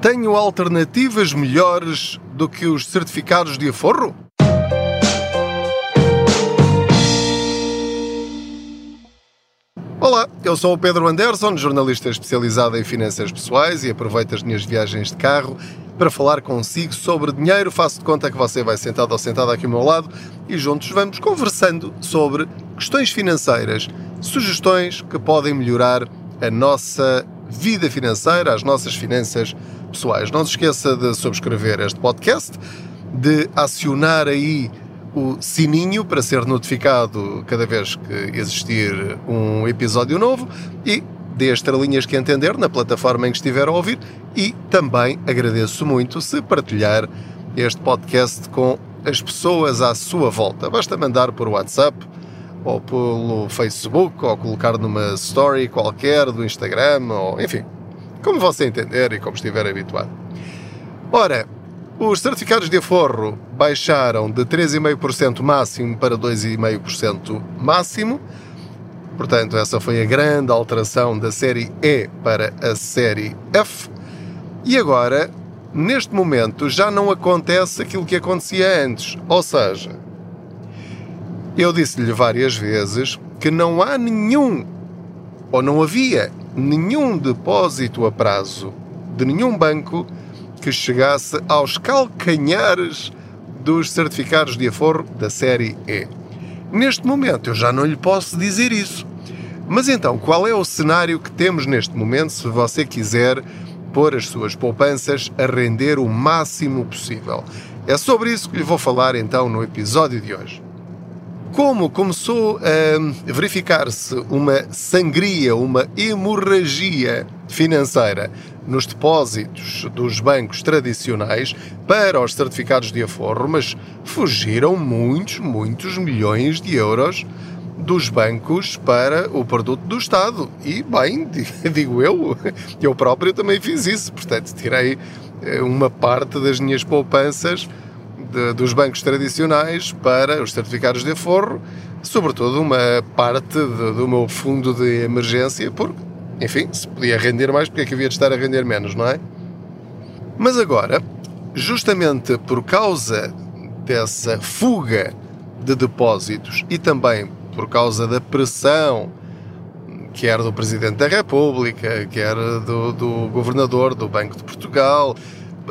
Tenho alternativas melhores do que os certificados de aforro? Olá, eu sou o Pedro Anderson, jornalista especializado em finanças pessoais e aproveito as minhas viagens de carro para falar consigo sobre dinheiro. Faço de conta que você vai sentado ou sentada aqui ao meu lado e juntos vamos conversando sobre questões financeiras, sugestões que podem melhorar a nossa vida financeira, as nossas finanças pessoais. Não se esqueça de subscrever este podcast, de acionar aí o sininho para ser notificado cada vez que existir um episódio novo e dê as estrelinhas que entender na plataforma em que estiver a ouvir e também agradeço muito se partilhar este podcast com as pessoas à sua volta. Basta mandar por WhatsApp ou pelo Facebook ou colocar numa story qualquer do Instagram ou enfim, como você entender e como estiver habituado. Ora, os certificados de aforro baixaram de 3,5% máximo para 2,5% máximo. Portanto, essa foi a grande alteração da série E para a série F. E agora, neste momento, já não acontece aquilo que acontecia antes. Ou seja, eu disse-lhe várias vezes que não há nenhum, ou não havia nenhum depósito a prazo de nenhum banco que chegasse aos calcanhares dos certificados de aforro da série E. Neste momento eu já não lhe posso dizer isso. Mas então, qual é o cenário que temos neste momento se você quiser pôr as suas poupanças a render o máximo possível? É sobre isso que lhe vou falar então no episódio de hoje. Como começou a verificar-se uma sangria, uma hemorragia financeira nos depósitos dos bancos tradicionais para os certificados de aforro, mas fugiram muitos, muitos milhões de euros dos bancos para o produto do Estado. E, bem, digo eu, eu próprio também fiz isso. Portanto, tirei eh, uma parte das minhas poupanças de, dos bancos tradicionais para os certificados de aforro, sobretudo uma parte de, do meu fundo de emergência, porque, enfim, se podia render mais, porque é que havia de estar a render menos, não é? Mas agora, justamente por causa dessa fuga de depósitos e também por causa da pressão quer do Presidente da República, quer do, do Governador do Banco de Portugal,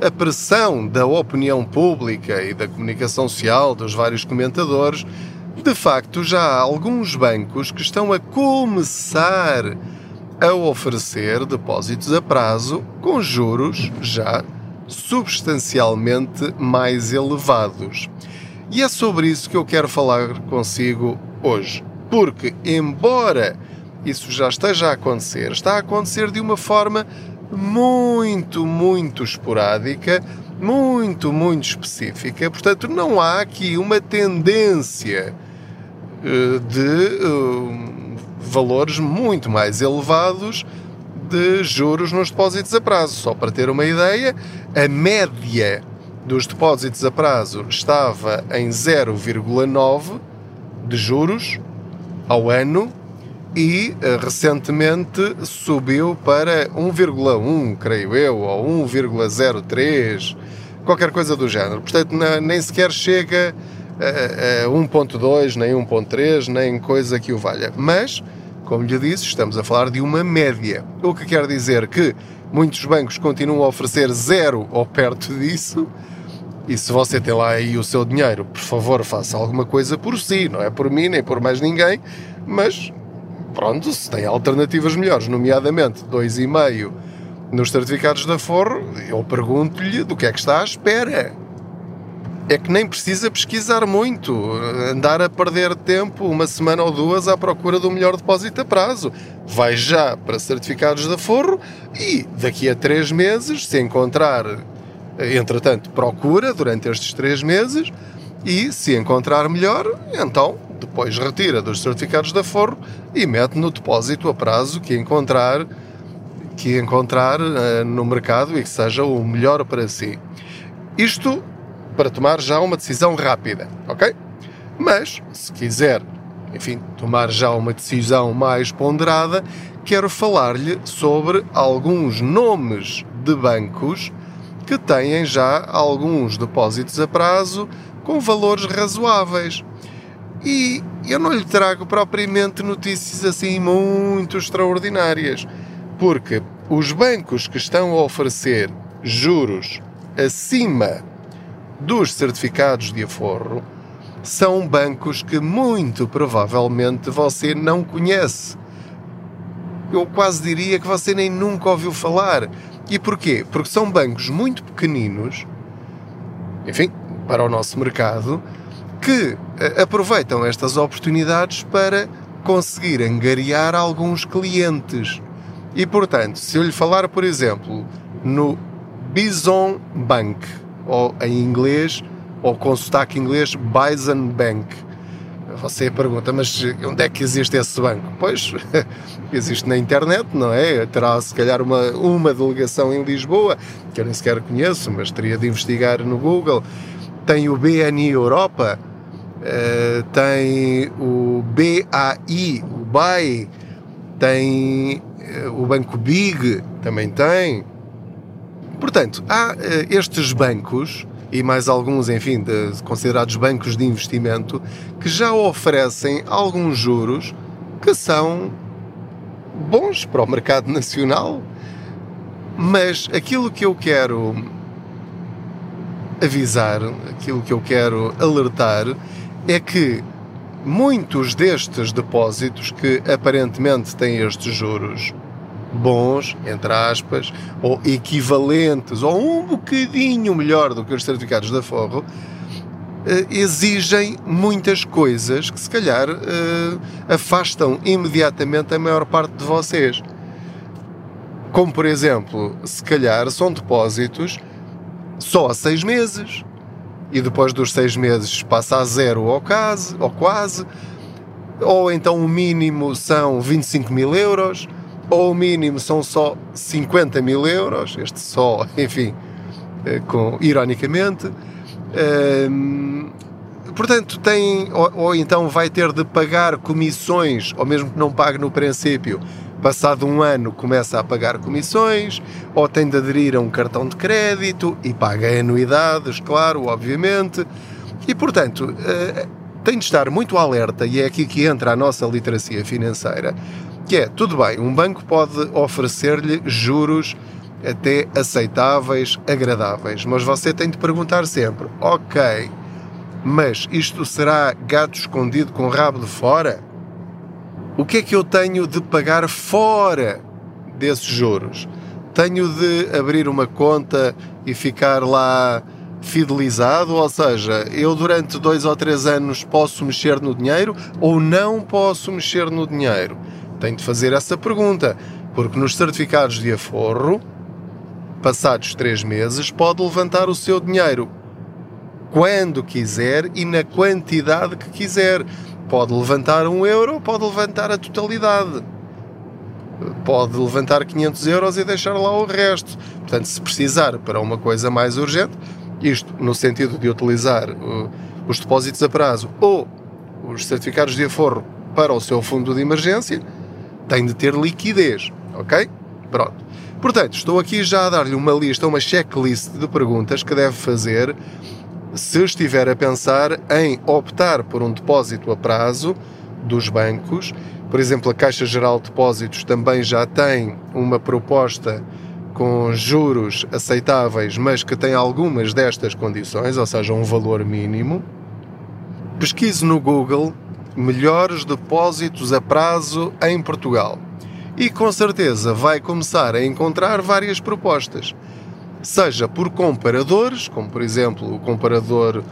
a pressão da opinião pública e da comunicação social, dos vários comentadores, de facto já há alguns bancos que estão a começar a oferecer depósitos a prazo com juros já substancialmente mais elevados. E é sobre isso que eu quero falar consigo hoje. Porque, embora isso já esteja a acontecer, está a acontecer de uma forma muito, muito esporádica, muito, muito específica. Portanto, não há aqui uma tendência eh, de uh, valores muito mais elevados de juros nos depósitos a prazo. Só para ter uma ideia, a média dos depósitos a prazo estava em 0,9 de juros ao ano e uh, recentemente subiu para 1,1, creio eu, ou 1,03, qualquer coisa do género. Portanto, nem sequer chega a, a 1,2, nem 1,3, nem coisa que o valha. Mas, como lhe disse, estamos a falar de uma média. O que quer dizer que muitos bancos continuam a oferecer zero ou perto disso. E se você tem lá aí o seu dinheiro, por favor, faça alguma coisa por si, não é por mim nem por mais ninguém, mas pronto, se tem alternativas melhores, nomeadamente 2,5 nos certificados de aforro, eu pergunto-lhe do que é que está à espera. É que nem precisa pesquisar muito, andar a perder tempo uma semana ou duas à procura do melhor depósito a prazo. Vai já para certificados de aforro e daqui a três meses, se encontrar, entretanto, procura durante estes três meses e se encontrar melhor, então depois retira dos certificados de aforro e mete no depósito a prazo que encontrar que encontrar uh, no mercado e que seja o melhor para si. Isto para tomar já uma decisão rápida, ok? Mas, se quiser, enfim, tomar já uma decisão mais ponderada, quero falar-lhe sobre alguns nomes de bancos que têm já alguns depósitos a prazo com valores razoáveis. E eu não lhe trago propriamente notícias assim muito extraordinárias, porque os bancos que estão a oferecer juros acima dos certificados de aforro são bancos que muito provavelmente você não conhece. Eu quase diria que você nem nunca ouviu falar. E porquê? Porque são bancos muito pequeninos, enfim, para o nosso mercado, que aproveitam estas oportunidades para conseguir angariar alguns clientes. E portanto, se eu lhe falar, por exemplo, no Bison Bank, ou em inglês, ou com sotaque inglês, Bison Bank. Você pergunta, mas onde é que existe esse banco? Pois, existe na internet, não é? Terá se calhar uma, uma delegação em Lisboa, que eu nem sequer conheço, mas teria de investigar no Google. Tem o BNI Europa, uh, tem o BAI, o BAI, tem uh, o Banco Big, também tem. Portanto, há uh, estes bancos e mais alguns, enfim, de, considerados bancos de investimento, que já oferecem alguns juros que são bons para o mercado nacional. Mas aquilo que eu quero avisar, aquilo que eu quero alertar, é que muitos destes depósitos que aparentemente têm estes juros bons, entre aspas, ou equivalentes, ou um bocadinho melhor do que os certificados da Forro, eh, exigem muitas coisas que se calhar eh, afastam imediatamente a maior parte de vocês. Como por exemplo, se calhar são depósitos só a seis meses e depois dos seis meses passa a zero ou quase, ou quase, ou então o mínimo são 25 mil euros ou o mínimo são só 50 mil euros, este só, enfim, eh, com, ironicamente. Um, portanto, tem, ou, ou, então vai ter de pagar comissões, ou mesmo que não pague no princípio, passado um ano começa a pagar comissões, ou tem de aderir a um cartão de crédito e paga anuidades, claro, obviamente. E portanto, uh, tem de estar muito alerta, e é aqui que entra a nossa literacia financeira que é, tudo bem, um banco pode oferecer-lhe juros até aceitáveis, agradáveis, mas você tem de perguntar sempre, ok, mas isto será gato escondido com rabo de fora? O que é que eu tenho de pagar fora desses juros? Tenho de abrir uma conta e ficar lá fidelizado, ou seja, eu durante dois ou três anos posso mexer no dinheiro ou não posso mexer no dinheiro? tem de fazer essa pergunta, porque nos certificados de aforro, passados três meses, pode levantar o seu dinheiro quando quiser e na quantidade que quiser. Pode levantar um euro, pode levantar a totalidade. Pode levantar 500 euros e deixar lá o resto. Portanto, se precisar para uma coisa mais urgente, isto no sentido de utilizar uh, os depósitos a prazo ou os certificados de aforro para o seu fundo de emergência, tem de ter liquidez, ok? Pronto. Portanto, estou aqui já a dar-lhe uma lista, uma checklist de perguntas que deve fazer se estiver a pensar em optar por um depósito a prazo dos bancos. Por exemplo, a Caixa Geral de Depósitos também já tem uma proposta com juros aceitáveis, mas que tem algumas destas condições, ou seja, um valor mínimo. Pesquise no Google melhores depósitos a prazo em Portugal. E com certeza vai começar a encontrar várias propostas, seja por comparadores, como por exemplo o comparador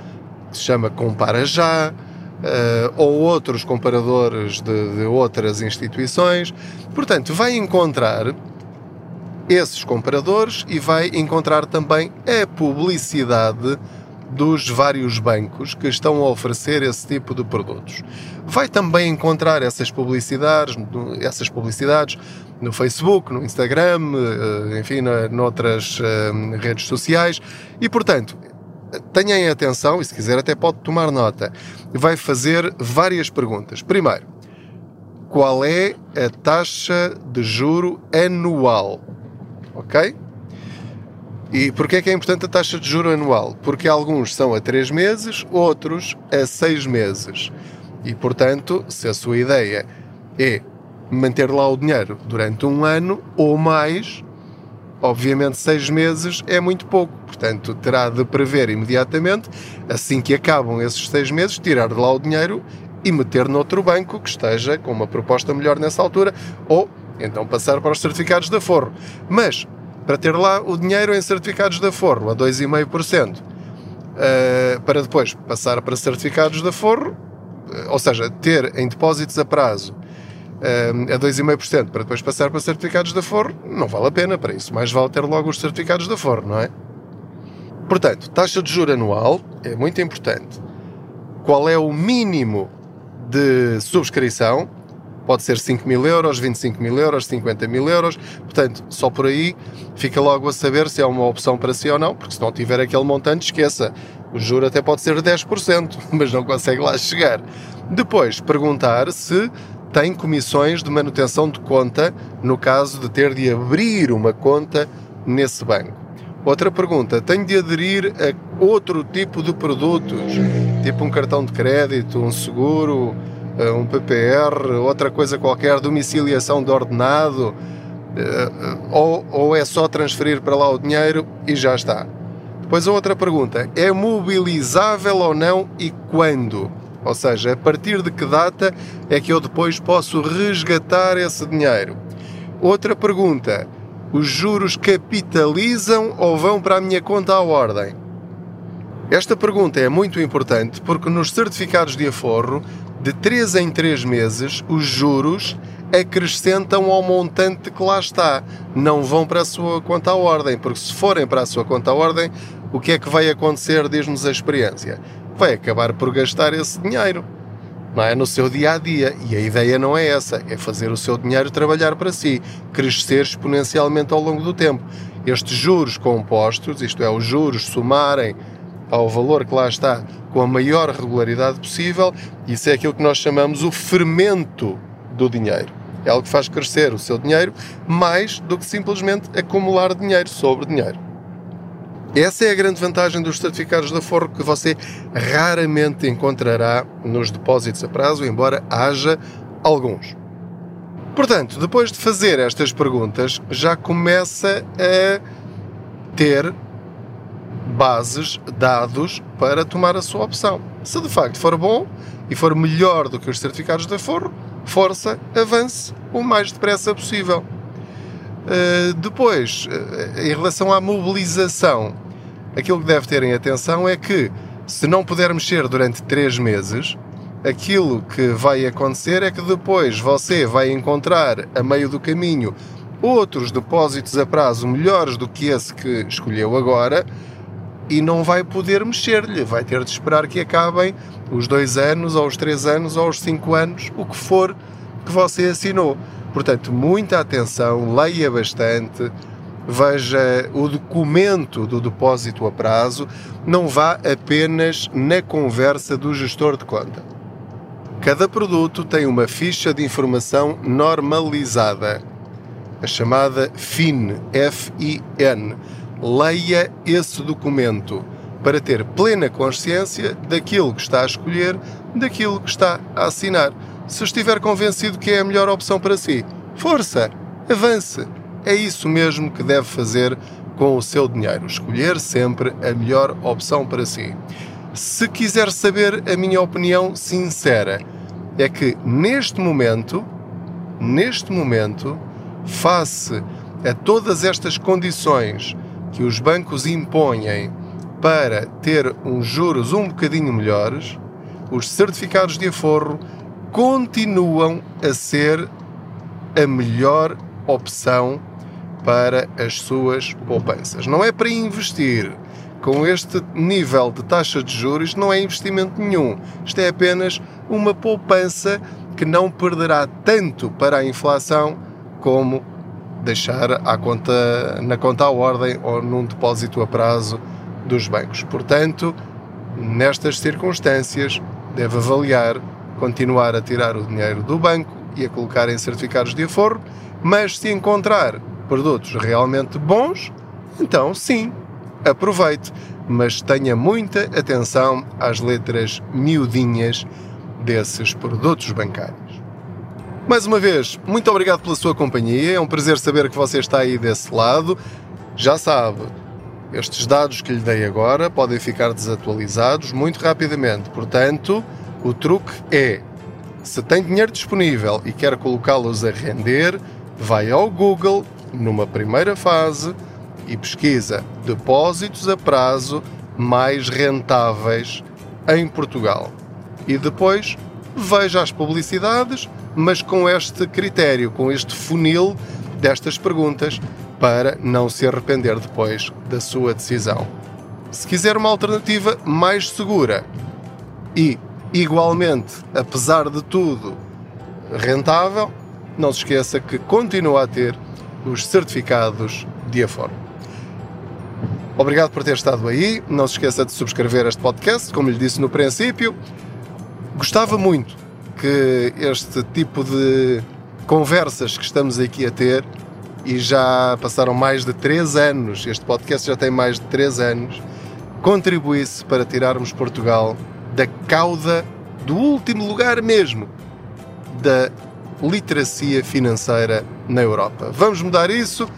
que se chama Compara Já, Uh, ou outros comparadores de, de, outras instituições. Portanto, vai encontrar esses comparadores e vai encontrar também a publicidade dos vários bancos que estão a oferecer esse tipo de produtos. Vai também encontrar essas publicidades, essas publicidades no Facebook, no Instagram, eh, enfim, noutras eh, redes sociais e, portanto, tenham atenção e se quiser até pode tomar nota. Vai fazer várias perguntas. Primeiro, qual é a taxa de juro anual? Ok? E porquê é que é importante a taxa de juro anual? Porque alguns são a 3 meses, outros a 6 meses. E, portanto, se a sua ideia é manter lá o dinheiro durante um ano ou mais, obviamente seis meses é muito pouco. Portanto, terá de prever imediatamente, assim que acabam esses seis meses, tirar de lá o dinheiro e meter noutro banco que esteja com uma proposta melhor nessa altura, ou então passar para os certificados de aforro. Mas, para ter lá o dinheiro em certificados de aforro a 2,5%, uh, eh, para depois passar para certificados de aforro, uh, ou seja, ter em depósitos a prazo a 2,5% para depois passar para certificados de aforro, não vale a pena para isso. Mais vale ter logo os certificados de aforro, não é? Portanto, taxa de juro anual é muito importante. Qual é o mínimo de subscrição? Pode ser 5 mil euros, 25 mil euros, 50 mil euros. Portanto, só por aí fica logo a saber se é uma opção para si ou não, porque se não tiver aquele montante, esqueça. O juro até pode ser 10%, mas não consegue lá chegar. Depois, perguntar se tem comissões de manutenção de conta no caso de ter de abrir uma conta nesse banco. Outra pergunta: tenho de aderir a outro tipo de produtos, tipo um cartão de crédito, um seguro, eh, um PPR, outra coisa qualquer, domiciliação de ordenado, eh, ou, ou é só transferir para lá o dinheiro e já está? Depois outra pergunta: é mobilizável ou não e quando? Ou seja, a partir de que data é que eu depois posso resgatar esse dinheiro? Outra pergunta: os juros capitalizam ou vão para a minha conta à ordem? Esta pergunta é muito importante porque nos certificados de aforro, de 3 em 3 meses, os juros acrescentam ao montante que lá está. Não vão para a sua conta à ordem, porque se forem para a sua conta à ordem, o que é que vai acontecer, diz-nos a experiência? Vai acabar por gastar esse dinheiro. Não é? No seu dia a dia. E a ideia não é essa, é fazer o seu dinheiro trabalhar para si, crescer exponencialmente ao longo do tempo. Estes juros compostos, isto é, os juros somarem ao valor que lá está com a maior regularidade possível, isso é aquilo que nós chamamos o fermento do dinheiro. É algo que faz crescer o seu dinheiro mais do que simplesmente acumular dinheiro sobre dinheiro. Essa é a grande vantagem dos certificados de aforro que você raramente encontrará nos depósitos a prazo, embora haja alguns. Portanto, depois de fazer estas perguntas, já começa a ter bases, dados para tomar a sua opção. Se de facto for bom e for melhor do que os certificados de aforro, força, avance o mais depressa possível. Uh, depois, uh, em relação à mobilização, aquilo que deve ter em atenção é que, se não puder mexer durante 3 meses, aquilo que vai acontecer é que depois você vai encontrar a meio do caminho outros depósitos a prazo melhores do que esse que escolheu agora e não vai poder mexer-lhe. Vai ter de esperar que acabem os dois anos, ou os três anos, ou os cinco anos, o que for que você assinou. Portanto, muita atenção, leia bastante, veja o documento do depósito a prazo, não vá apenas na conversa do gestor de conta. Cada produto tem uma ficha de informação normalizada, a chamada FIN, F-I-N. Leia esse documento para ter plena consciência daquilo que está a escolher, daquilo que está a assinar. Se estiver convencido que é a melhor opção para si, força, avance. É isso mesmo que deve fazer com o seu dinheiro, escolher sempre a melhor opção para si. Se quiser saber a minha opinião sincera, é que neste momento, neste momento, face a todas estas condições que os bancos impõem para ter uns juros um bocadinho melhores, os certificados de aforro continuam a ser a melhor opção para as suas poupanças. Não é para investir. Com este nível de taxa de juros, não é investimento nenhum. Isto é apenas uma poupança que não perderá tanto para a inflação como deixar à conta, na conta à ordem ou num depósito a prazo dos bancos. Portanto, nestas circunstâncias, deve avaliar continuar a tirar o dinheiro do banco e a colocar em certificados de aforro, mas se encontrar produtos realmente bons, então sim, aproveite, mas tenha muita atenção às letras miudinhas desses produtos bancários. Mais uma vez, muito obrigado pela sua companhia. É um prazer saber que você está aí desse lado. Já sabe, estes dados que lhe dei agora podem ficar desatualizados muito rapidamente. Portanto, o truque é: se tem dinheiro disponível e quer colocá-los a render, vai ao Google numa primeira fase e pesquisa depósitos a prazo mais rentáveis em Portugal. E depois veja as publicidades, mas com este critério, com este funil destas perguntas, para não se arrepender depois da sua decisão. Se quiser uma alternativa mais segura e igualmente, apesar de tudo, rentável, não se esqueça que continua a ter os certificados de Aforo. Obrigado por ter estado aí. Não se esqueça de subscrever este podcast, como lhe disse no princípio. Gostava muito que este tipo de conversas que estamos aqui a ter, e já passaram mais de 3 anos, este podcast já tem mais de 3 anos, contribuísse para tirarmos Portugal da cauda do último lugar mesmo da literacia financeira na Europa. Vamos mudar isso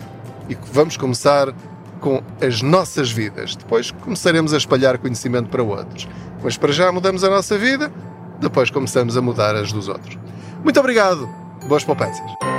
e vamos começar com as nossas vidas. Depois começaremos a espalhar conhecimento para outros. Mas para já mudamos a nossa vida, depois começamos a mudar as dos outros. Muito obrigado. Boas poupanças.